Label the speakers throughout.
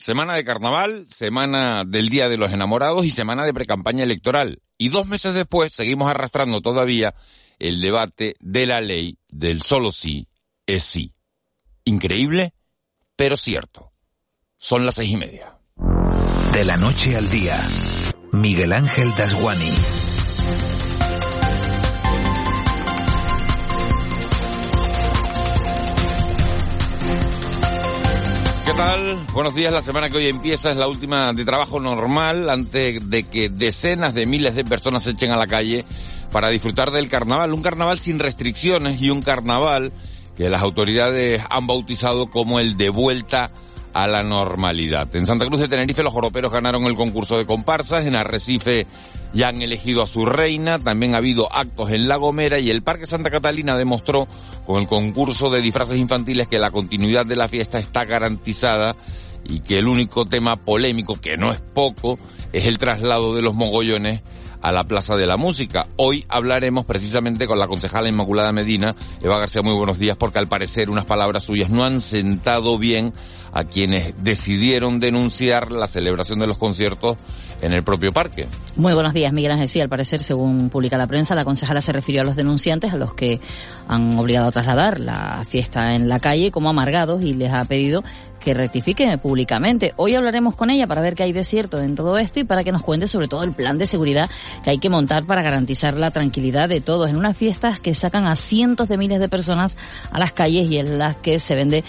Speaker 1: Semana de carnaval, semana del Día de los Enamorados y semana de precampaña electoral. Y dos meses después seguimos arrastrando todavía el debate de la ley del solo sí es sí. Increíble, pero cierto. Son las seis y media.
Speaker 2: De la noche al día, Miguel Ángel Dasguani.
Speaker 1: Buenos días. La semana que hoy empieza es la última de trabajo normal antes de que decenas de miles de personas se echen a la calle para disfrutar del carnaval. Un carnaval sin restricciones y un carnaval que las autoridades han bautizado como el de vuelta a la normalidad. En Santa Cruz de Tenerife los joroperos ganaron el concurso de comparsas, en Arrecife ya han elegido a su reina, también ha habido actos en La Gomera y el Parque Santa Catalina demostró con el concurso de disfraces infantiles que la continuidad de la fiesta está garantizada y que el único tema polémico, que no es poco, es el traslado de los mogollones a la Plaza de la Música. Hoy hablaremos precisamente con la concejala Inmaculada Medina. Eva García, muy buenos días, porque al parecer unas palabras suyas no han sentado bien a quienes decidieron denunciar la celebración de los conciertos en el propio parque.
Speaker 3: Muy buenos días, Miguel Ángel. Sí, al parecer, según publica la prensa, la concejala se refirió a los denunciantes, a los que han obligado a trasladar la fiesta en la calle como amargados y les ha pedido que rectifique públicamente. Hoy hablaremos con ella para ver qué hay de cierto en todo esto y para que nos cuente sobre todo el plan de seguridad que hay que montar para garantizar la tranquilidad de todos en unas fiestas que sacan a cientos de miles de personas a las calles y en las que se vende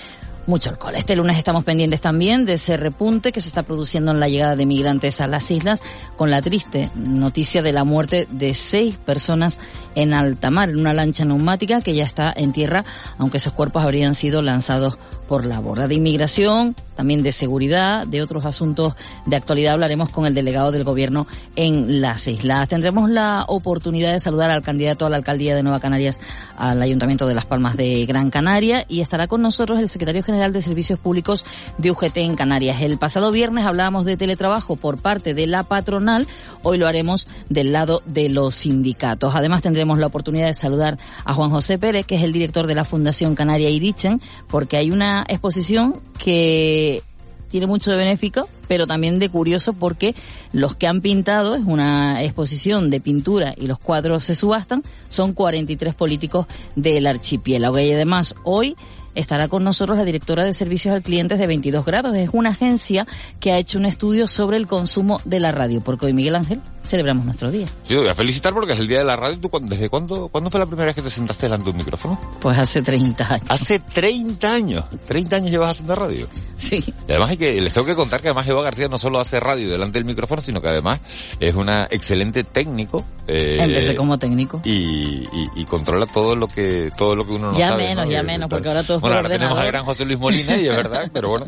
Speaker 3: mucho alcohol. Este lunes estamos pendientes también de ese repunte que se está produciendo en la llegada de migrantes a las islas, con la triste noticia de la muerte de seis personas en alta mar, en una lancha neumática que ya está en tierra, aunque esos cuerpos habrían sido lanzados por la borda de inmigración, también de seguridad, de otros asuntos de actualidad. Hablaremos con el delegado del gobierno en las islas. Tendremos la oportunidad de saludar al candidato a la alcaldía de Nueva Canarias al Ayuntamiento de Las Palmas de Gran Canaria y estará con nosotros el secretario general de Servicios Públicos de UGT en Canarias. El pasado viernes hablábamos de teletrabajo por parte de la patronal. Hoy lo haremos del lado de los sindicatos. Además tendremos la oportunidad de saludar a Juan José Pérez, que es el director de la Fundación Canaria Irichen, porque hay una exposición que tiene mucho de benéfico, pero también de curioso porque los que han pintado, es una exposición de pintura y los cuadros se subastan, son 43 políticos del archipiélago. Y además, hoy estará con nosotros la directora de servicios al cliente de 22 grados. Es una agencia que ha hecho un estudio sobre el consumo de la radio, porque hoy Miguel Ángel celebramos nuestro día.
Speaker 1: Sí, voy a felicitar porque es el día de la radio. ¿Tú, ¿Desde cuándo, cuándo fue la primera vez que te sentaste delante de un micrófono?
Speaker 3: Pues hace 30 años.
Speaker 1: Hace 30 años. 30 años llevas haciendo radio.
Speaker 3: Sí.
Speaker 1: Y además hay que, les tengo que contar que además Eva García no solo hace radio delante del micrófono, sino que además es una excelente técnico.
Speaker 3: Eh, Empecé como técnico.
Speaker 1: Y, y, y, controla todo lo que, todo lo que uno no
Speaker 3: ya
Speaker 1: sabe.
Speaker 3: Menos,
Speaker 1: ¿no?
Speaker 3: Ya menos, porque ahora todo
Speaker 1: Bueno, ahora
Speaker 3: ordenador.
Speaker 1: tenemos al gran José Luis Molina y es verdad, pero bueno,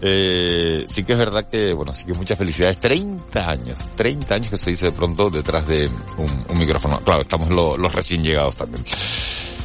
Speaker 1: eh, sí que es verdad que, bueno, sí que muchas felicidades. 30 años, 30 años que se dice de pronto detrás de un, un micrófono. Claro, estamos lo, los recién llegados también.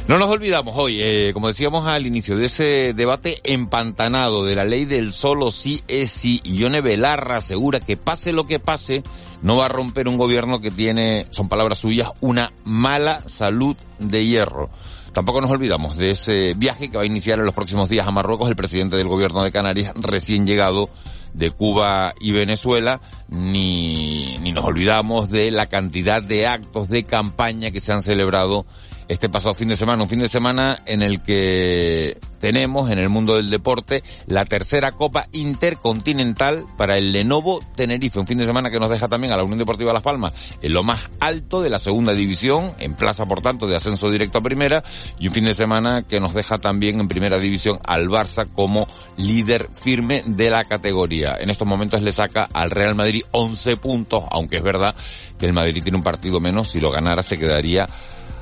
Speaker 1: No nos olvidamos hoy, eh, como decíamos al inicio, de ese debate empantanado de la ley del solo sí es sí. Ione Belarra asegura que pase lo que pase, no va a romper un gobierno que tiene, son palabras suyas, una mala salud de hierro. Tampoco nos olvidamos de ese viaje que va a iniciar en los próximos días a Marruecos el presidente del gobierno de Canarias recién llegado de Cuba y Venezuela, ni, ni nos olvidamos de la cantidad de actos de campaña que se han celebrado este pasado fin de semana, un fin de semana en el que tenemos en el mundo del deporte la tercera Copa Intercontinental para el Lenovo Tenerife, un fin de semana que nos deja también a la Unión Deportiva Las Palmas en lo más alto de la segunda división, en plaza por tanto de ascenso directo a primera, y un fin de semana que nos deja también en primera división al Barça como líder firme de la categoría. En estos momentos le saca al Real Madrid 11 puntos, aunque es verdad que el Madrid tiene un partido menos, si lo ganara se quedaría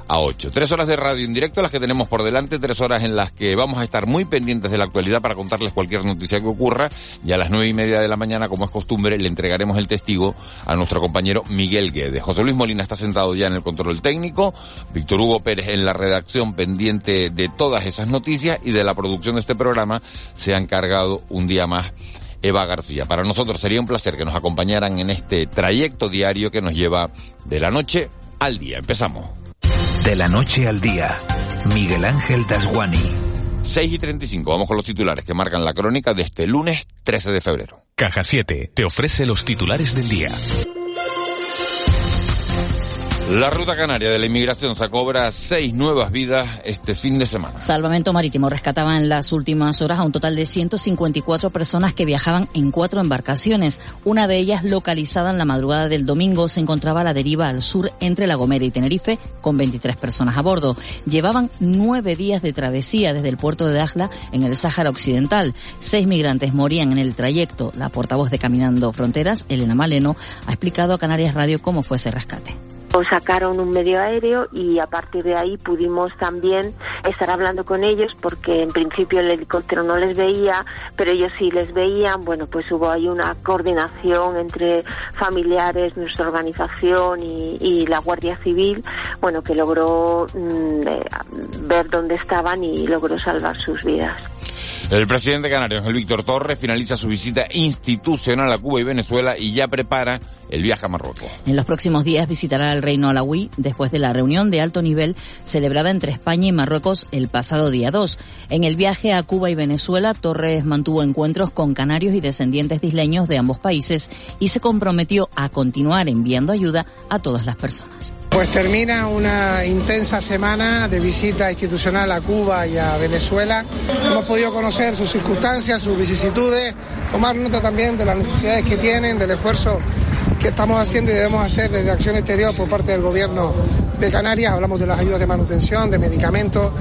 Speaker 1: a 8. Tres horas de radio en directo las que tenemos por delante, tres horas en las que vamos a estar muy pendientes de la actualidad para contarles cualquier noticia que ocurra y a las nueve y media de la mañana, como es costumbre, le entregaremos el testigo a nuestro compañero Miguel Guedes. José Luis Molina está sentado ya en el control técnico, Víctor Hugo Pérez en la redacción pendiente de todas esas noticias y de la producción de este programa se ha encargado un día más Eva García. Para nosotros sería un placer que nos acompañaran en este trayecto diario que nos lleva de la noche al día. Empezamos.
Speaker 2: De la noche al día, Miguel Ángel Dasguani.
Speaker 1: 6 y 35. Vamos con los titulares que marcan la crónica de este lunes 13 de febrero.
Speaker 2: Caja 7 te ofrece los titulares del día.
Speaker 1: La ruta canaria de la inmigración se cobra seis nuevas vidas este fin de semana.
Speaker 3: Salvamento Marítimo rescataba en las últimas horas a un total de 154 personas que viajaban en cuatro embarcaciones. Una de ellas, localizada en la madrugada del domingo, se encontraba a la deriva al sur entre La Gomera y Tenerife, con 23 personas a bordo. Llevaban nueve días de travesía desde el puerto de Dajla en el Sáhara Occidental. Seis migrantes morían en el trayecto. La portavoz de Caminando Fronteras, Elena Maleno, ha explicado a Canarias Radio cómo fue ese rescate
Speaker 4: sacaron un medio aéreo y a partir de ahí pudimos también estar hablando con ellos porque en principio el helicóptero no les veía, pero ellos sí les veían. Bueno, pues hubo ahí una coordinación entre familiares, nuestra organización y, la Guardia Civil, bueno, que logró mm, eh, ver dónde estaban y logró salvar sus vidas.
Speaker 1: El presidente canario, Ángel Víctor Torres, finaliza su visita institucional a Cuba y Venezuela y ya prepara el viaje a Marruecos.
Speaker 3: En los próximos días visitará el Reino Alawí después de la reunión de alto nivel celebrada entre España y Marruecos el pasado día 2. En el viaje a Cuba y Venezuela, Torres mantuvo encuentros con canarios y descendientes de isleños de ambos países y se comprometió a continuar enviando ayuda a todas las personas.
Speaker 5: Pues termina una intensa semana de visita institucional a Cuba y a Venezuela. Hemos podido conocer sus circunstancias, sus vicisitudes, tomar nota también de las necesidades que tienen, del esfuerzo que estamos haciendo y debemos hacer desde Acción Exterior por parte del Gobierno de Canarias. Hablamos de las ayudas de manutención, de medicamentos.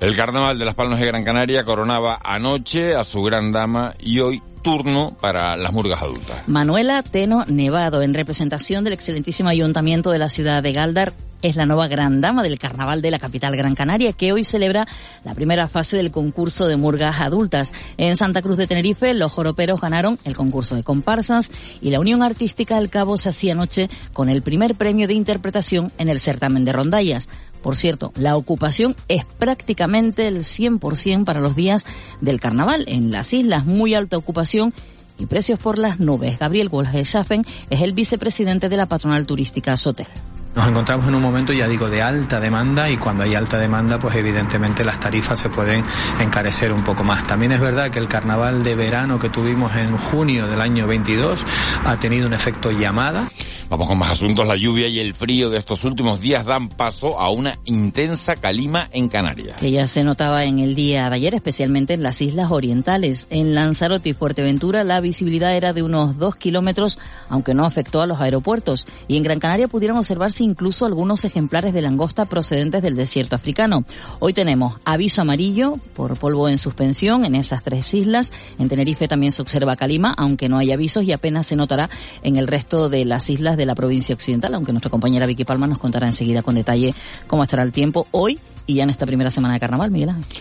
Speaker 1: El Carnaval de las Palmas de Gran Canaria coronaba anoche a su gran dama y hoy turno para las murgas adultas.
Speaker 3: Manuela Teno Nevado, en representación del excelentísimo ayuntamiento de la ciudad de Galdar, es la nueva gran dama del carnaval de la capital Gran Canaria, que hoy celebra la primera fase del concurso de murgas adultas. En Santa Cruz de Tenerife, los joroperos ganaron el concurso de comparsas y la Unión Artística del Cabo se hacía anoche con el primer premio de interpretación en el certamen de rondallas. Por cierto, la ocupación es prácticamente el 100% para los días del carnaval. En las islas, muy alta ocupación y precios por las nubes. Gabriel Wolge Schaffen es el vicepresidente de la patronal turística Sotel.
Speaker 6: Nos encontramos en un momento, ya digo, de alta demanda y cuando hay alta demanda, pues evidentemente las tarifas se pueden encarecer un poco más. También es verdad que el carnaval de verano que tuvimos en junio del año 22 ha tenido un efecto llamada.
Speaker 1: Vamos con más asuntos. La lluvia y el frío de estos últimos días dan paso a una intensa calima en Canarias.
Speaker 3: Que ya se notaba en el día de ayer, especialmente en las islas orientales. En Lanzarote y Fuerteventura la visibilidad era de unos dos kilómetros, aunque no afectó a los aeropuertos. Y en Gran Canaria pudieron observarse incluso algunos ejemplares de langosta procedentes del desierto africano. Hoy tenemos aviso amarillo por polvo en suspensión en esas tres islas. En Tenerife también se observa calima, aunque no hay avisos y apenas se notará en el resto de las islas de la provincia occidental, aunque nuestra compañera Vicky Palma nos contará enseguida con detalle cómo estará el tiempo hoy y ya en esta primera semana de carnaval, Miguel Ángel.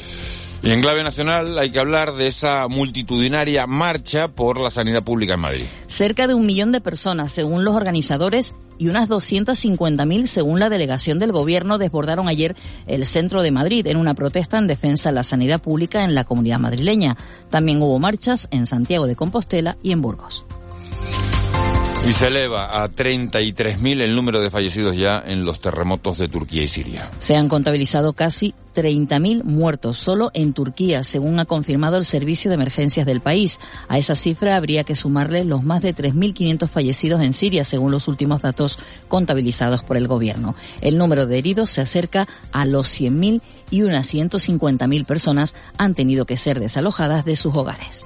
Speaker 1: Y en clave nacional hay que hablar de esa multitudinaria marcha por la sanidad pública en Madrid.
Speaker 3: Cerca de un millón de personas, según los organizadores, y unas 250.000 según la delegación del gobierno desbordaron ayer el centro de Madrid en una protesta en defensa de la sanidad pública en la comunidad madrileña. También hubo marchas en Santiago de Compostela y en Burgos.
Speaker 1: Y se eleva a 33.000 el número de fallecidos ya en los terremotos de Turquía y Siria.
Speaker 3: Se han contabilizado casi 30.000 muertos solo en Turquía, según ha confirmado el Servicio de Emergencias del país. A esa cifra habría que sumarle los más de 3.500 fallecidos en Siria, según los últimos datos contabilizados por el gobierno. El número de heridos se acerca a los 100.000 y unas 150.000 personas han tenido que ser desalojadas de sus hogares.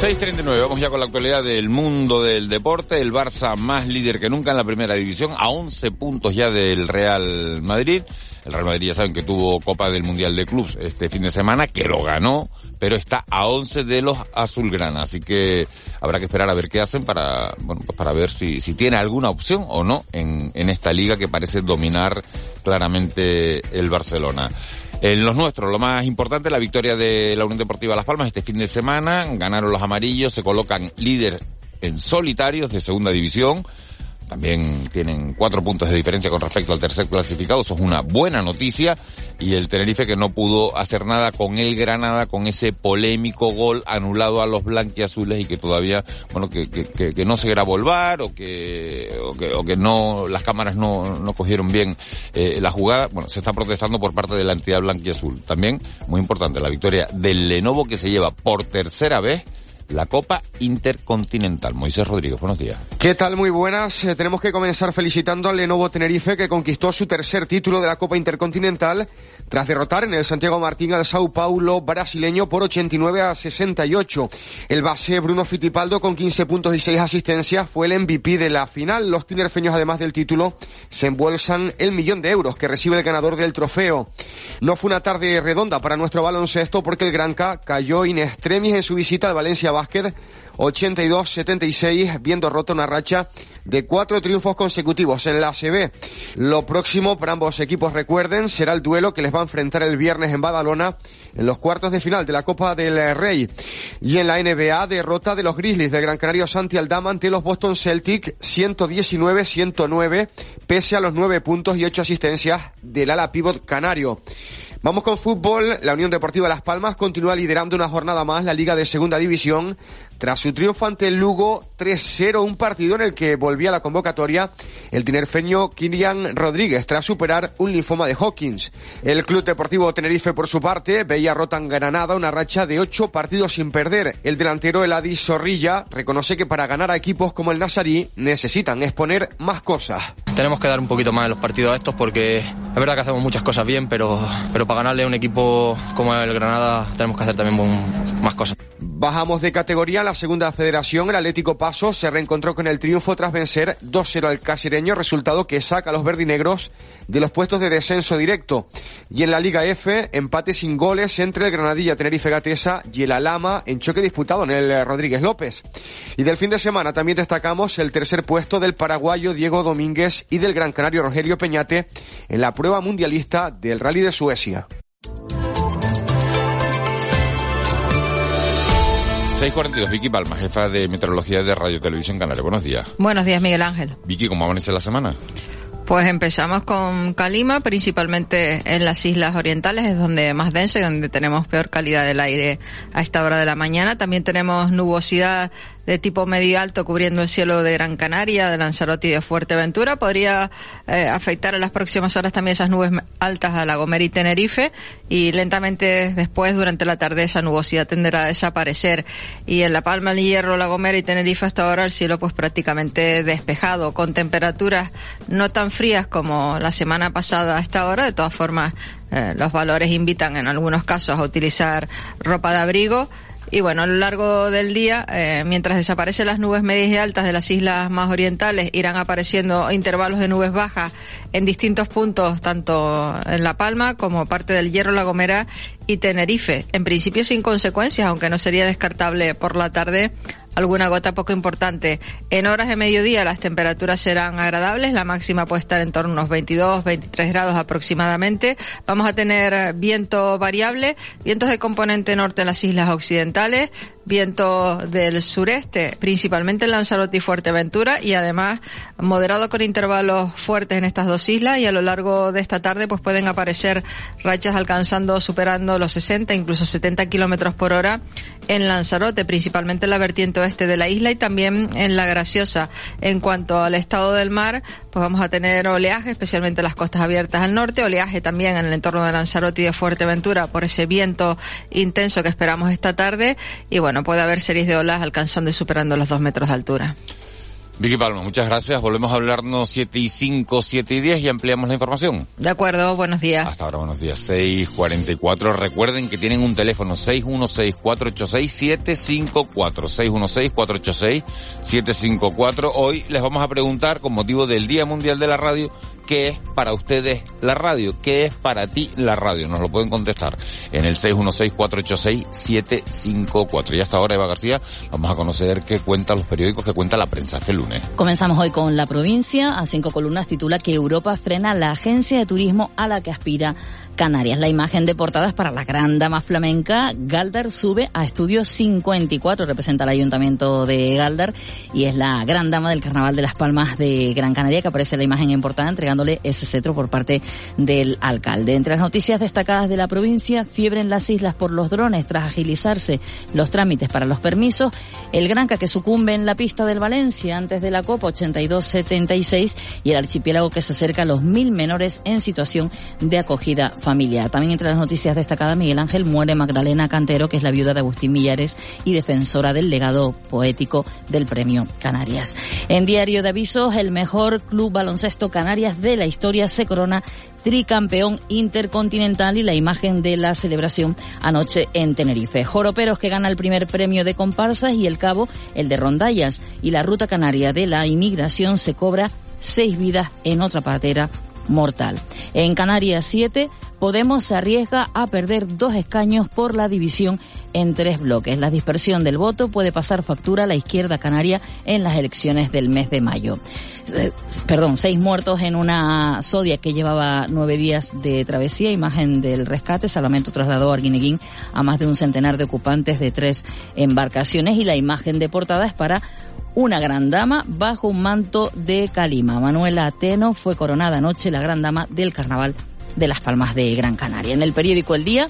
Speaker 1: 6.39, vamos ya con la actualidad del mundo del deporte. El Barça más líder que nunca en la primera división, a 11 puntos ya del Real Madrid. El Real Madrid ya saben que tuvo Copa del Mundial de Clubs este fin de semana, que lo ganó, pero está a 11 de los azulgrana. Así que habrá que esperar a ver qué hacen para, bueno, pues para ver si, si tiene alguna opción o no en, en esta liga que parece dominar claramente el Barcelona. En los nuestros, lo más importante, la victoria de la Unión Deportiva Las Palmas este fin de semana. Ganaron los amarillos, se colocan líder en solitarios de segunda división. También tienen cuatro puntos de diferencia con respecto al tercer clasificado, eso es una buena noticia, y el Tenerife que no pudo hacer nada con el Granada, con ese polémico gol anulado a los blanquiazules y que todavía, bueno, que, que, que, no se grabó el o que, o que, o que no, las cámaras no, no cogieron bien eh, la jugada, bueno, se está protestando por parte de la entidad blanquiazul. También, muy importante, la victoria del Lenovo que se lleva por tercera vez la Copa Intercontinental. Moisés Rodríguez, buenos días.
Speaker 7: ¿Qué tal? Muy buenas. Eh, tenemos que comenzar felicitando al Lenovo Tenerife que conquistó su tercer título de la Copa Intercontinental tras derrotar en el Santiago Martín al Sao Paulo brasileño por 89 a 68. El base Bruno Fittipaldo con 15 puntos y 6 asistencias fue el MVP de la final. Los tinerfeños además del título se embolsan el millón de euros que recibe el ganador del trofeo. No fue una tarde redonda para nuestro baloncesto porque el Granca cayó in extremis en su visita al Valencia Basket 82-76, viendo roto una racha de cuatro triunfos consecutivos en la ACB. Lo próximo para ambos equipos, recuerden, será el duelo que les va a enfrentar el viernes en Badalona en los cuartos de final de la Copa del Rey. Y en la NBA, derrota de los Grizzlies de Gran Canario Santi Aldama ante los Boston Celtics 119-109, pese a los nueve puntos y ocho asistencias del ala pivot canario. Vamos con fútbol. La Unión Deportiva Las Palmas continúa liderando una jornada más la Liga de Segunda División tras su triunfo ante el Lugo 3-0, un partido en el que volvía a la convocatoria el tinerfeño Kilian Rodríguez tras superar un linfoma de Hawkins. El Club Deportivo Tenerife, por su parte, veía rotan Granada una racha de ocho partidos sin perder. El delantero Eladis Zorrilla reconoce que para ganar a equipos como el Nazarí necesitan exponer más cosas.
Speaker 8: Tenemos que dar un poquito más en los partidos a estos porque es verdad que hacemos muchas cosas bien, pero, pero para ganarle a un equipo como el Granada tenemos que hacer también más cosas.
Speaker 7: Bajamos de categoría la segunda federación, el Atlético Paso se reencontró con el triunfo tras vencer 2-0 al casireño, resultado que saca a los verdinegros de los puestos de descenso directo. Y en la Liga F, empate sin goles entre el Granadilla Tenerife Gatesa y el Alama en choque disputado en el Rodríguez López. Y del fin de semana también destacamos el tercer puesto del paraguayo Diego Domínguez y del gran canario Rogelio Peñate en la prueba mundialista del Rally de Suecia.
Speaker 1: 642, Vicky Palma, jefa de Meteorología de Radio Televisión Canaria. Buenos días.
Speaker 9: Buenos días, Miguel Ángel.
Speaker 1: Vicky, ¿cómo amanece la semana?
Speaker 9: Pues empezamos con calima, principalmente en las islas orientales, es donde más densa y donde tenemos peor calidad del aire a esta hora de la mañana. También tenemos nubosidad de tipo medio alto cubriendo el cielo de Gran Canaria, de Lanzarote y de Fuerteventura. Podría eh, afectar en las próximas horas también esas nubes altas a La Gomera y Tenerife y lentamente después, durante la tarde, esa nubosidad tenderá a desaparecer. Y en La Palma, el Hierro, La Gomera y Tenerife hasta ahora el cielo pues prácticamente despejado, con temperaturas no tan frías como la semana pasada a esta hora. De todas formas, eh, los valores invitan en algunos casos a utilizar ropa de abrigo. Y bueno, a lo largo del día, eh, mientras desaparecen las nubes medias y altas de las islas más orientales, irán apareciendo intervalos de nubes bajas en distintos puntos, tanto en La Palma como parte del Hierro, La Gomera y Tenerife. En principio sin consecuencias, aunque no sería descartable por la tarde alguna gota poco importante. En horas de mediodía las temperaturas serán agradables, la máxima puede estar en torno a unos 22, 23 grados aproximadamente. Vamos a tener viento variable, vientos de componente norte en las islas occidentales, viento del sureste, principalmente en Lanzarote y Fuerteventura, y además moderado con intervalos fuertes en estas dos islas, y a lo largo de esta tarde pues pueden aparecer rachas alcanzando, superando los 60, incluso 70 kilómetros por hora en Lanzarote, principalmente en la vertiente oeste de la isla y también en la Graciosa. En cuanto al estado del mar, pues vamos a tener oleaje, especialmente en las costas abiertas al norte, oleaje también en el entorno de Lanzarote y de Fuerteventura por ese viento intenso que esperamos esta tarde, y bueno, puede haber series de olas alcanzando y superando los dos metros de altura.
Speaker 1: Vicky Palma, muchas gracias. Volvemos a hablarnos 7 y 5, 7 y 10 y ampliamos la información.
Speaker 9: De acuerdo, buenos días.
Speaker 1: Hasta ahora, buenos días. 644. Recuerden que tienen un teléfono 616-486-754. 616-486-754. Hoy les vamos a preguntar, con motivo del Día Mundial de la Radio, ¿qué es para ustedes la radio? ¿Qué es para ti la radio? Nos lo pueden contestar en el 616-486-754. Y hasta ahora, Eva García, vamos a conocer qué cuentan los periódicos, qué cuenta la prensa este lunes.
Speaker 3: Comenzamos hoy con La Provincia. A cinco columnas titula que Europa frena la agencia de turismo a la que aspira Canarias. La imagen de portadas para la gran dama flamenca, Galdar sube a estudio 54, representa al ayuntamiento de Galdar y es la gran dama del Carnaval de las Palmas de Gran Canaria que aparece la imagen en portada entregándole ese cetro por parte del alcalde. Entre las noticias destacadas de la provincia, fiebre en las islas por los drones tras agilizarse los trámites para los permisos, el Granca que sucumbe en la pista del Valencia antes de la Copa 82-76 y el archipiélago que se acerca a los mil menores en situación de acogida También entre las noticias destacadas, Miguel Ángel muere Magdalena Cantero, que es la viuda de Agustín Millares y defensora del legado poético del Premio Canarias. En Diario de Avisos, el mejor club baloncesto Canarias de la historia se corona tricampeón intercontinental y la imagen de la celebración anoche en Tenerife. Joroperos que gana el primer premio de comparsas y el cabo el de rondallas y la ruta canaria de la inmigración se cobra seis vidas en otra patera mortal. En Canarias 7, Podemos se arriesga a perder dos escaños por la división en tres bloques. La dispersión del voto puede pasar factura a la izquierda canaria en las elecciones del mes de mayo. Eh, perdón, seis muertos en una sodia que llevaba nueve días de travesía. Imagen del rescate. Salvamento trasladó a Arguineguín a más de un centenar de ocupantes de tres embarcaciones y la imagen de portada es para una gran dama bajo un manto de calima. Manuela Ateno fue coronada anoche la gran dama del carnaval de Las Palmas de Gran Canaria. En el periódico El Día,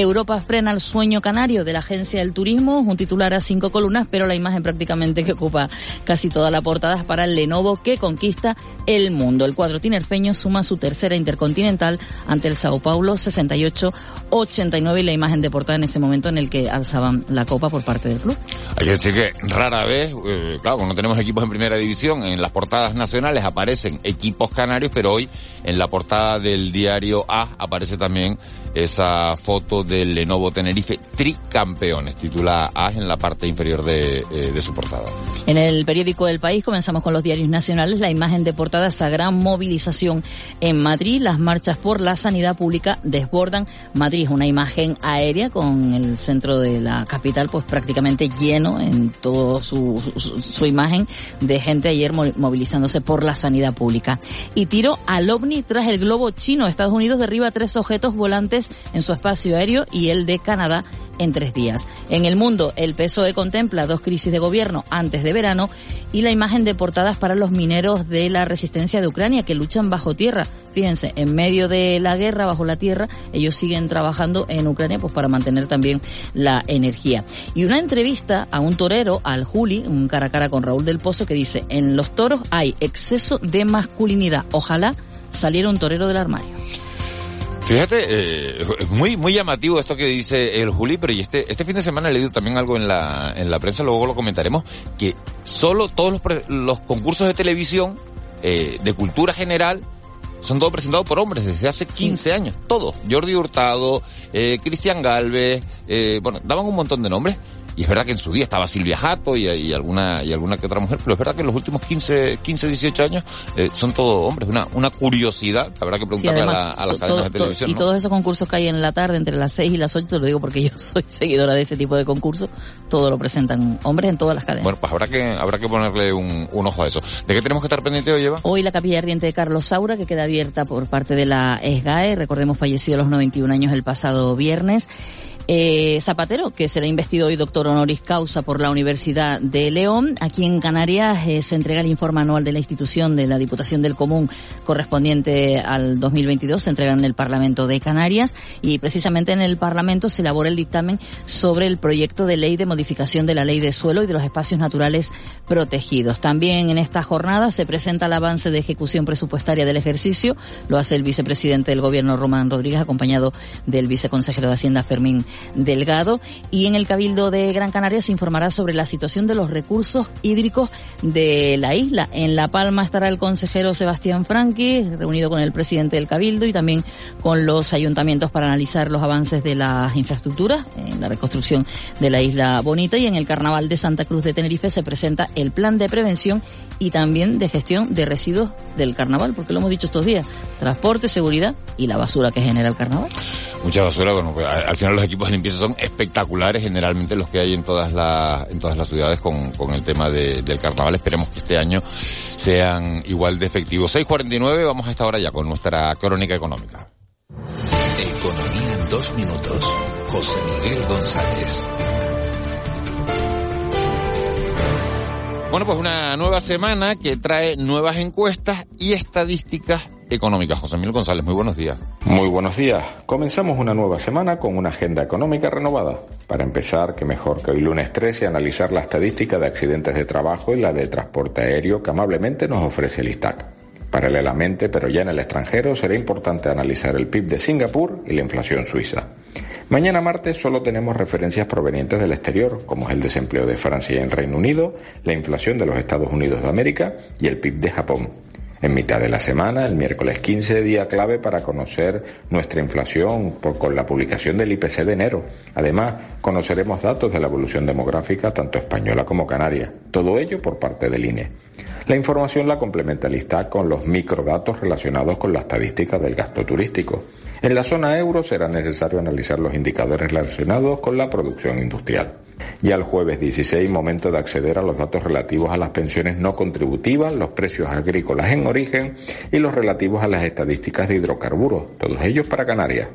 Speaker 3: Europa frena el sueño canario de la Agencia del Turismo, un titular a cinco columnas, pero la imagen prácticamente que ocupa casi toda la portada es para el Lenovo que conquista el mundo. El cuadro tinerfeño suma su tercera intercontinental ante el Sao Paulo 68-89 y la imagen de portada en ese momento en el que alzaban la copa por parte del club.
Speaker 1: Que decir que rara vez, eh, claro, cuando tenemos equipos en primera división, en las portadas nacionales aparecen equipos canarios, pero hoy en la portada del diario A aparece también esa foto del Lenovo Tenerife tricampeones, titula A en la parte inferior de, eh, de su portada.
Speaker 3: En el periódico del país comenzamos con los diarios nacionales, la imagen de portada esa gran movilización en Madrid, las marchas por la sanidad pública desbordan Madrid, es una imagen aérea con el centro de la capital pues prácticamente lleno en toda su, su, su imagen de gente ayer movilizándose por la sanidad pública. Y tiro al ovni tras el globo chino. Estados Unidos derriba tres objetos volantes en su espacio aéreo y el de Canadá en tres días. En el mundo, el PSOE contempla dos crisis de gobierno antes de verano y la imagen de portadas para los mineros de la resistencia de Ucrania que luchan bajo tierra. Fíjense, en medio de la guerra bajo la tierra, ellos siguen trabajando en Ucrania pues para mantener también la energía. Y una entrevista a un torero, al Juli, un cara a cara con Raúl del Pozo, que dice, en los toros hay exceso de masculinidad. Ojalá saliera un torero del armario.
Speaker 1: Fíjate, eh, es muy muy llamativo esto que dice el Juli, pero y este este fin de semana he leído también algo en la en la prensa, luego lo comentaremos, que solo todos los, los concursos de televisión eh, de cultura general son todos presentados por hombres desde hace 15 años, todos. Jordi Hurtado, eh, Cristian Galvez, eh, bueno, daban un montón de nombres y es verdad que en su día estaba Silvia Jato y, y, alguna y alguna que otra mujer, pero es verdad que en los últimos 15, 15 18 años eh, son todos hombres. Una, una curiosidad habrá que preguntarle sí, además, a, la, a, las cadenas de televisión.
Speaker 3: Y
Speaker 1: ¿no?
Speaker 3: todos esos concursos que hay en la tarde, entre las 6 y las 8, te lo digo porque yo soy seguidora de ese tipo de concursos, todo lo presentan hombres en todas las cadenas.
Speaker 1: Bueno, pues habrá que, habrá que ponerle un, un ojo a eso. ¿De qué tenemos que estar pendientes hoy, Eva?
Speaker 3: Hoy la capilla ardiente de Carlos Saura, que queda abierta por parte de la ESGAE, recordemos fallecido a los 91 años el pasado viernes. Eh, Zapatero, que será investido hoy doctor honoris causa por la Universidad de León. Aquí en Canarias eh, se entrega el informe anual de la institución de la Diputación del Común correspondiente al 2022. Se entrega en el Parlamento de Canarias y precisamente en el Parlamento se elabora el dictamen sobre el proyecto de ley de modificación de la ley de suelo y de los espacios naturales protegidos. También en esta jornada se presenta el avance de ejecución presupuestaria del ejercicio. Lo hace el vicepresidente del Gobierno, Román Rodríguez, acompañado del viceconsejero de Hacienda, Fermín Delgado. Y en el Cabildo de Gran Canaria se informará sobre la situación de los recursos hídricos de la isla. En La Palma estará el consejero Sebastián Franqui, reunido con el presidente del Cabildo y también con los ayuntamientos para analizar los avances de las infraestructuras en la reconstrucción de la isla Bonita. Y en el Carnaval de Santa Cruz de Tenerife se presenta el plan de prevención y también de gestión de residuos del carnaval, porque lo hemos dicho estos días, transporte, seguridad y la basura que genera el carnaval.
Speaker 1: Mucha basura, bueno, pues, al final los equipos de limpieza son espectaculares, generalmente los que hay en todas las, en todas las ciudades con, con el tema de, del carnaval. Esperemos que este año sean igual de efectivos. 6.49, vamos a esta hora ya con nuestra crónica económica.
Speaker 2: Economía en dos minutos. José Miguel González.
Speaker 1: Bueno, pues una nueva semana que trae nuevas encuestas y estadísticas económicas. José Miguel González, muy buenos días.
Speaker 10: Muy buenos días. Comenzamos una nueva semana con una agenda económica renovada. Para empezar, que mejor que hoy lunes 13 analizar la estadística de accidentes de trabajo y la de transporte aéreo que amablemente nos ofrece el ISTAC. Paralelamente, pero ya en el extranjero, será importante analizar el PIB de Singapur y la inflación suiza. Mañana martes solo tenemos referencias provenientes del exterior, como es el desempleo de Francia y en Reino Unido, la inflación de los Estados Unidos de América y el PIB de Japón. En mitad de la semana, el miércoles 15, día clave para conocer nuestra inflación con la publicación del IPC de enero. Además, conoceremos datos de la evolución demográfica tanto española como canaria. Todo ello por parte del INE. La información la complementa el con los microdatos relacionados con la estadística del gasto turístico. En la zona euro será necesario analizar los indicadores relacionados con la producción industrial. Ya el jueves 16, momento de acceder a los datos relativos a las pensiones no contributivas, los precios agrícolas en origen y los relativos a las estadísticas de hidrocarburos, todos ellos para Canarias.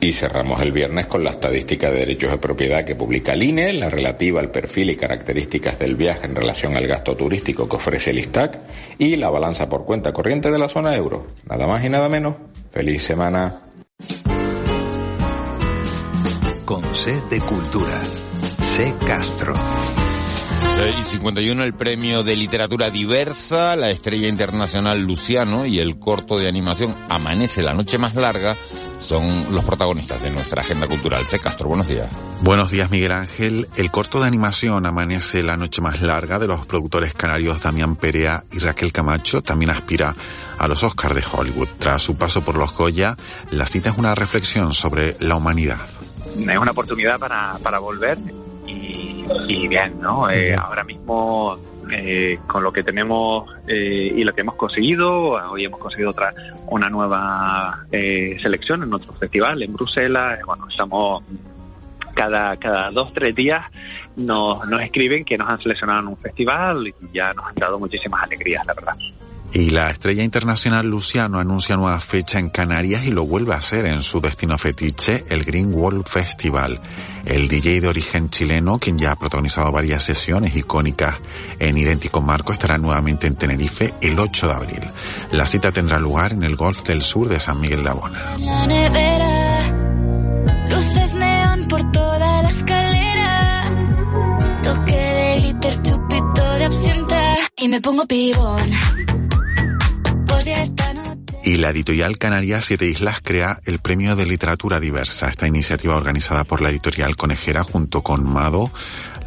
Speaker 10: Y cerramos el viernes con la estadística de derechos de propiedad que publica el INE, la relativa al perfil y características del viaje en relación al gasto turístico que ofrece el ISTAC y la balanza por cuenta corriente de la zona euro. Nada más y nada menos. Feliz semana.
Speaker 2: Con de. C. Castro.
Speaker 1: 6.51 el premio de literatura diversa, la estrella internacional Luciano y el corto de animación Amanece la noche más larga son los protagonistas de nuestra agenda cultural. C. Castro, buenos días.
Speaker 11: Buenos días, Miguel Ángel. El corto de animación Amanece la noche más larga de los productores canarios Damián Perea y Raquel Camacho también aspira a los Oscars de Hollywood. Tras su paso por los Goya, la cita es una reflexión sobre la humanidad.
Speaker 12: Es una oportunidad para, para volver y, y bien, ¿no? Eh, ahora mismo eh, con lo que tenemos eh, y lo que hemos conseguido. Hoy hemos conseguido otra una nueva eh, selección en otro festival en Bruselas. Bueno, estamos cada cada dos tres días nos, nos escriben que nos han seleccionado en un festival y ya nos han dado muchísimas alegrías, la verdad.
Speaker 11: Y la estrella internacional Luciano anuncia nueva fecha en Canarias y lo vuelve a hacer en su destino fetiche, el Green World Festival. El DJ de origen chileno, quien ya ha protagonizado varias sesiones icónicas en idéntico marco, estará nuevamente en Tenerife el 8 de abril. La cita tendrá lugar en el Golf del Sur de San Miguel de Abona.
Speaker 13: Y
Speaker 11: la editorial canaria Siete Islas crea el Premio de Literatura Diversa. Esta iniciativa organizada por la editorial Conejera junto con Mado,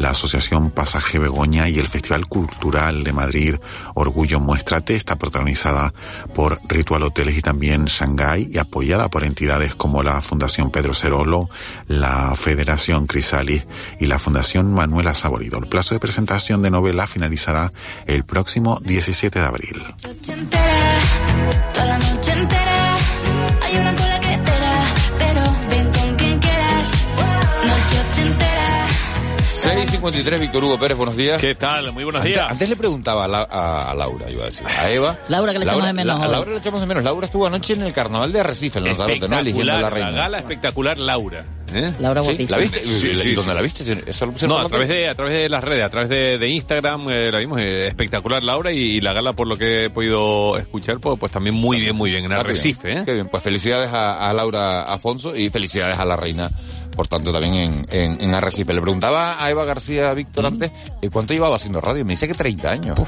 Speaker 11: la Asociación Pasaje Begoña y el Festival Cultural de Madrid Orgullo Muéstrate está protagonizada por Ritual Hoteles y también Shanghái y apoyada por entidades como la Fundación Pedro Cerolo, la Federación Crisalis y la Fundación Manuela Saborido. El plazo de presentación de novela finalizará el próximo 17 de abril.
Speaker 1: 6.53, Víctor Hugo Pérez, buenos días.
Speaker 14: ¿Qué tal? Muy buenos días.
Speaker 1: antes le preguntaba a, La- a- a Laura, iba a decir, a Eva.
Speaker 3: Laura, que le echamos de menos
Speaker 1: la- a. Laura le echamos de menos. Laura estuvo anoche en el carnaval de Arrecife, en Lanzarote, ¿no? Eligiendo a la
Speaker 14: Espectacular, la,
Speaker 1: reina.
Speaker 14: gala espectacular Laura. ¿eh?
Speaker 3: Laura
Speaker 1: ¿Sí?
Speaker 3: guapísima.
Speaker 1: ¿La viste?
Speaker 14: Sí,
Speaker 1: ¿Y
Speaker 14: sí,
Speaker 1: ¿Dónde
Speaker 14: sí.
Speaker 1: la viste? ¿Eso lo pusieron
Speaker 14: No, a través de a través de las redes, a través de, de Instagram, eh, la vimos, eh, espectacular Laura y, y la gala por lo que he podido escuchar, pues, pues también muy bien, muy bien en
Speaker 1: Ah.
Speaker 14: Arrecife, ¿eh?
Speaker 1: Qué bien. Pues felicidades a, a Laura Afonso y felicidades a la reina por tanto también en, en, en Arrecife. Le preguntaba a Eva García Víctor antes, eh, ¿cuánto llevaba haciendo radio? Me dice que 30 años.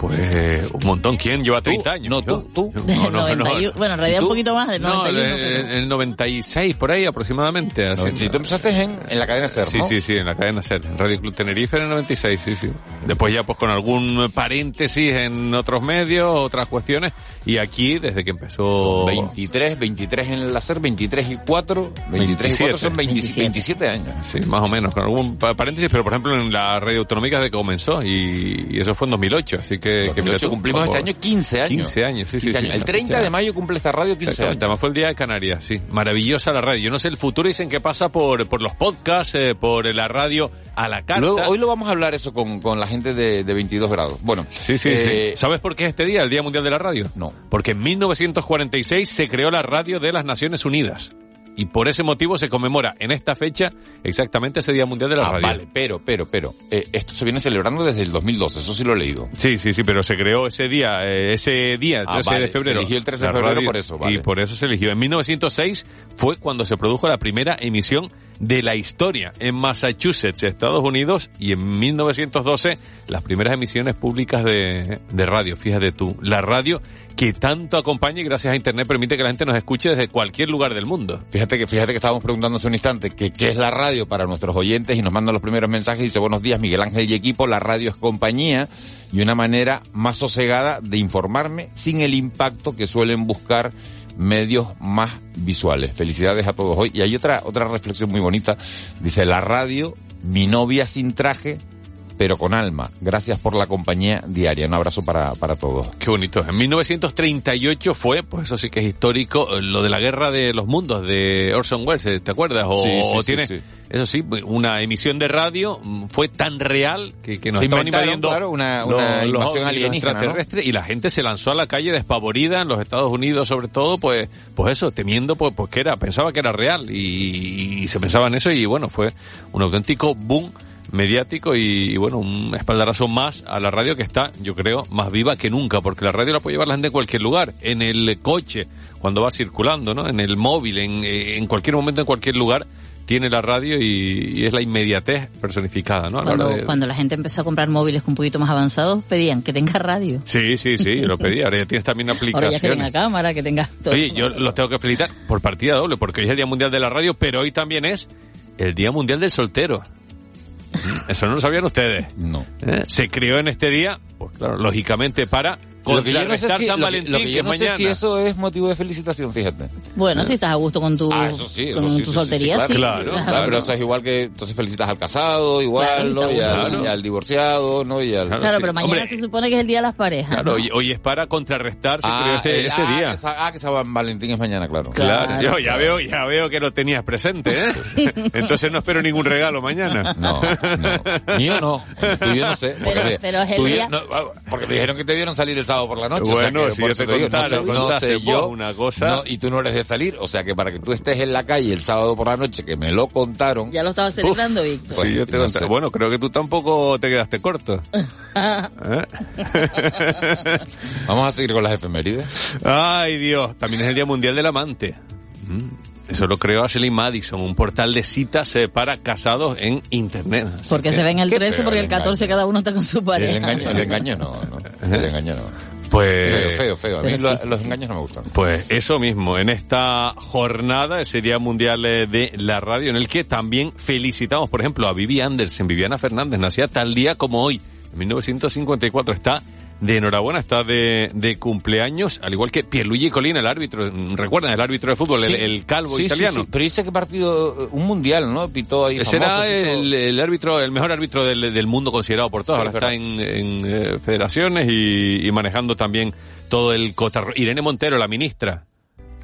Speaker 14: Pues un montón. ¿Quién lleva 30 años?
Speaker 1: No, tú, tú.
Speaker 14: No, no, no.
Speaker 3: 91. Bueno, en realidad
Speaker 14: ¿Y
Speaker 3: un poquito más, de
Speaker 14: No,
Speaker 3: 91.
Speaker 14: de-
Speaker 3: pero-
Speaker 14: en el 96, por ahí aproximadamente. así.
Speaker 1: Si tú empezaste en, en la cadena SER,
Speaker 14: Sí,
Speaker 1: ¿no?
Speaker 14: sí, sí, en la cadena SER, en Radio Club Tenerife en el 96, sí, sí. Después ya pues con algún paréntesis en otros medios, otras cuestiones, y aquí desde que empezó...
Speaker 1: 23, 23 en la SER, 23 y 4, 23 y 4 son 20 27 años.
Speaker 14: Sí, más o menos, con algún pa- paréntesis, pero por ejemplo en la radio autonómica desde que comenzó, y, y eso fue en 2008, así que... que mira
Speaker 1: 2008
Speaker 14: tú,
Speaker 1: cumplimos este año 15 años.
Speaker 14: 15 años, sí, sí,
Speaker 1: 15
Speaker 14: sí.
Speaker 1: años. El 30 de mayo cumple esta radio 15
Speaker 14: Exactamente,
Speaker 1: años.
Speaker 14: además fue el día de Canarias, sí. Maravillosa la radio. Yo no sé, el futuro dicen que pasa por, por los podcasts, eh, por la radio a la carta.
Speaker 1: Luego, hoy lo vamos a hablar eso con, con la gente de, de 22 grados. Bueno,
Speaker 14: Sí, sí,
Speaker 1: eh,
Speaker 14: sí. ¿Sabes por qué es este día, el Día Mundial de la Radio?
Speaker 1: No.
Speaker 14: Porque en 1946 se creó la Radio de las Naciones Unidas. Y por ese motivo se conmemora en esta fecha exactamente ese Día Mundial de la
Speaker 1: Ah,
Speaker 14: Radio.
Speaker 1: vale, pero, pero, pero, eh, esto se viene celebrando desde el 2012, eso sí lo he leído.
Speaker 14: Sí, sí, sí, pero se creó ese día, eh, ese día, el
Speaker 1: Ah,
Speaker 14: 13
Speaker 1: vale,
Speaker 14: de febrero.
Speaker 1: se eligió el 13 de febrero por eso, vale.
Speaker 14: Y por eso se eligió. En 1906 fue cuando se produjo la primera emisión de la historia en Massachusetts, Estados Unidos, y en 1912 las primeras emisiones públicas de, de radio. Fíjate tú, la radio que tanto acompaña y gracias a Internet permite que la gente nos escuche desde cualquier lugar del mundo.
Speaker 1: Fíjate que, fíjate que estábamos preguntando hace un instante que qué es la radio para nuestros oyentes y nos mandan los primeros mensajes. Dice, buenos días Miguel Ángel y equipo, la radio es compañía y una manera más sosegada de informarme sin el impacto que suelen buscar medios más visuales. Felicidades a todos hoy. Y hay otra, otra reflexión muy bonita. Dice, la radio, mi novia sin traje, pero con alma. Gracias por la compañía diaria. Un abrazo para, para todos.
Speaker 14: Qué bonito. En 1938 fue, pues eso sí que es histórico, eh, lo de la guerra de los mundos de Orson Welles. ¿te acuerdas? O,
Speaker 1: Sí, sí,
Speaker 14: o tiene,
Speaker 1: sí.
Speaker 14: eso sí, una emisión de radio mm, fue tan real que, que nos
Speaker 1: Se
Speaker 14: estaban invadiendo
Speaker 1: claro, una- una
Speaker 14: los
Speaker 1: invasión
Speaker 14: ovnis, los
Speaker 1: alienígena, ¿no?
Speaker 14: extraterrestres, y la gente se lanzó a la calle despavorida en los Estados Unidos, sobre todo, pues, pues eso, temiendo, pues, pues que era, pensaba que era real y, y se pensaba en eso y bueno, fue un auténtico boom mediático y, y, bueno, un espaldarazo más a la radio que está, yo creo, más viva que nunca, porque la radio la puede llevar la gente en cualquier lugar, en el coche, cuando va circulando, ¿no? En el móvil, en, eh, en cualquier momento, en cualquier lugar, tiene la radio y, y es la inmediatez personificada, ¿no? A
Speaker 3: Cuando,
Speaker 14: hora de-
Speaker 3: cuando la gente empezó a comprar móviles un poquito más avanzados, pedían que tenga radio.
Speaker 14: Sí, sí, sí, lo pedí. Ahora ya tienes también
Speaker 3: Ahora ya que tenga
Speaker 14: aplicaciones.
Speaker 3: cámara, que tenga todo.
Speaker 14: Oye, yo los tengo que felicitar por partida doble, porque hoy es el Día Mundial de la Radio, pero hoy también es el Día Mundial del Soltero. Eso no lo sabían ustedes.
Speaker 1: No.
Speaker 14: ¿Eh? Se creó en este día, pues claro, lógicamente para
Speaker 1: Lo que yo no sé si,
Speaker 14: San
Speaker 1: lo que-
Speaker 14: Valentín,
Speaker 1: lo que yo
Speaker 14: que
Speaker 1: no sé
Speaker 14: mañana.
Speaker 1: si eso es motivo de felicitación, fíjate.
Speaker 3: Bueno, si estás a gusto con tu,
Speaker 1: Ah, eso sí, eso
Speaker 3: con
Speaker 1: sí,
Speaker 3: tu
Speaker 1: sí, sí,
Speaker 3: soltería,
Speaker 1: sí,
Speaker 3: sí.
Speaker 1: claro, claro, pero eso es igual que entonces felicitas al casado, igual,
Speaker 3: Claro,
Speaker 1: ¿no? Y al,
Speaker 14: bueno.
Speaker 1: y al divorciado, ¿no? Y al...
Speaker 3: Claro, pero mañana
Speaker 14: Hombre,
Speaker 3: se supone que es el día de las parejas.
Speaker 14: Claro,
Speaker 3: ¿no?
Speaker 14: hoy, hoy es para contrarrestar,
Speaker 1: Ah,
Speaker 14: ese,
Speaker 1: el-
Speaker 14: ese
Speaker 1: ah,
Speaker 14: día.
Speaker 1: ah, que San Valentín es mañana, claro.
Speaker 14: Claro, yo ya veo, ya veo que lo tenías presente, ¿eh? Entonces no espero ningún regalo mañana.
Speaker 1: No, no. Mío no. Tuyo no sé. Porque,
Speaker 3: Pero- es el día-
Speaker 1: ah, porque me dijeron que te vieron salir el sábado por la noche. o sea
Speaker 14: Bueno,
Speaker 1: que
Speaker 14: si
Speaker 1: por
Speaker 14: yo te
Speaker 1: digo, no sé, no sé yo.
Speaker 14: una cosa.
Speaker 1: no, y tú no eres de salir. O sea que para que tú estés en la calle el sábado por la noche, que me lo contaron.
Speaker 3: Ya lo estaba celebrando, Víctor.
Speaker 14: Sí, yo te
Speaker 1: no sé.
Speaker 14: Bueno, creo que tú tampoco te quedaste corto. ¿Eh?
Speaker 1: Vamos a seguir con las efemérides.
Speaker 14: Ay, Dios. También es el Día Mundial del Amante. Mm, Eso lo creó Ashley Madison, un portal de citas eh, para casados en Internet. Así
Speaker 3: Porque
Speaker 14: que-
Speaker 3: se ven el
Speaker 1: qué
Speaker 3: 13,
Speaker 1: feo
Speaker 3: porque
Speaker 1: el
Speaker 3: el 14 cada uno está con su pareja.
Speaker 1: El engaño, el engaño no, no. El engaño no.
Speaker 14: Pues,
Speaker 1: Feo, feo, feo. A mí
Speaker 3: sí.
Speaker 1: los engaños no me gustan.
Speaker 14: Pues eso mismo, en esta jornada, ese Día Mundial eh, de la Radio, en el que también felicitamos, por ejemplo, a Vivi Andersen, Viviana Fernández, nacía tal día como hoy, en 1954, está de enhorabuena, está de, de cumpleaños, al igual que Pierluigi Colina, el árbitro, ¿recuerdan? El árbitro de fútbol, el,
Speaker 1: Sí.
Speaker 14: el calvo
Speaker 1: Sí,
Speaker 14: italiano.
Speaker 1: sí. Pero dice que partido, un mundial, ¿no? Pitó ahí
Speaker 14: Ese
Speaker 1: famoso,
Speaker 14: era
Speaker 1: se hizo-
Speaker 14: el, el árbitro, el mejor árbitro del, del mundo considerado por todos. Ahora
Speaker 1: es
Speaker 14: está en, eh, federaciones y, y manejando también todo el cotarro. Irene Montero, la ministra.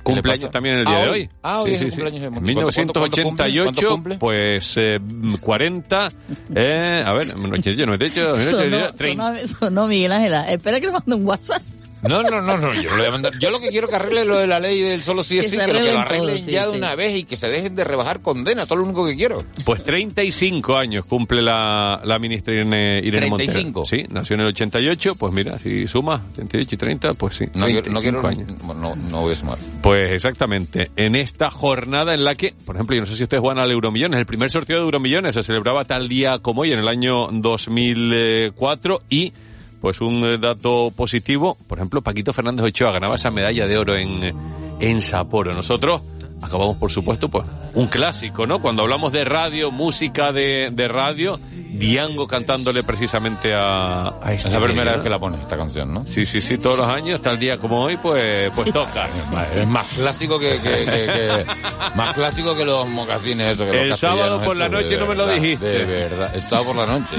Speaker 1: ¿Qué le
Speaker 14: Cumpleaños también el día
Speaker 1: Ah,
Speaker 14: de
Speaker 1: hoy. Ah, hoy es el cumpleaños de
Speaker 14: En
Speaker 1: Montero. ¿Cuánto- cuánto- cuánto cumple?
Speaker 14: 1988,
Speaker 1: ¿Cuánto cumple?
Speaker 14: pues eh, 40, eh, a ver, 88, 98,
Speaker 3: Sonó,
Speaker 14: 98, 30.
Speaker 3: sonó, sonó Miguel Ángela. Espera que le mande un WhatsApp.
Speaker 1: No, no, no, no, yo no le voy a mandar. Yo lo que quiero que arregle lo de la ley del solo sí es
Speaker 3: Que
Speaker 1: sí, que lo, que lo
Speaker 3: arreglen
Speaker 1: arreglen
Speaker 3: todo, sí,
Speaker 1: ya de
Speaker 3: sí.
Speaker 1: una vez y que se dejen de rebajar condenas, eso es lo único que quiero.
Speaker 14: Pues 35 años cumple la, la ministra Irene, Irene
Speaker 1: 35.
Speaker 14: Montero. Sí, nació en el 88, pues mira, si suma 88 y 30, pues sí.
Speaker 1: No quiero, no
Speaker 14: 35
Speaker 1: quiero,
Speaker 14: años.
Speaker 1: no, no voy a sumar.
Speaker 14: Pues exactamente, en esta jornada en la que, por ejemplo, yo no sé si ustedes juegan al Euromillones, el primer sorteo de Euromillones se celebraba tal día como hoy, en el año 2004, y pues un eh, dato positivo, por ejemplo, Paquito Fernández Ochoa ganaba esa medalla de oro en, en Sapporo. Nosotros acabamos, por supuesto, pues un clásico, ¿no? Cuando hablamos de radio, música de, de radio, Diango cantándole precisamente a, a este
Speaker 1: Es la primera
Speaker 14: niño,
Speaker 1: vez que la pones esta canción, ¿no?
Speaker 14: Sí, sí, sí, todos los años, tal día como hoy, pues, pues toca.
Speaker 1: Es más clásico que, que, que- que- más clásico que los mocasines eso, que
Speaker 14: El
Speaker 1: los
Speaker 14: sábado por la
Speaker 1: de
Speaker 14: noche no me lo dijiste.
Speaker 1: De verdad, el sábado por la noche.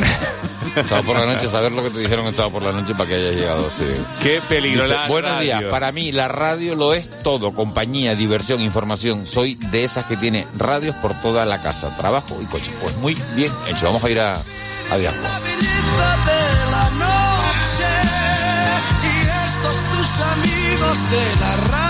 Speaker 1: El sábado por la noche, saber lo que te dijeron el sábado por la noche para que hayas llegado, sí.
Speaker 14: Qué peligro
Speaker 1: Dice,
Speaker 14: la
Speaker 1: Buenos
Speaker 14: radio".
Speaker 1: días, para mí la radio lo es todo, compañía, diversión, información. Soy de esas que tiene radios por toda la casa, trabajo y coche. Pues muy bien hecho, vamos a ir a, a Diango.
Speaker 15: de la noche y estos tus amigos de la radio.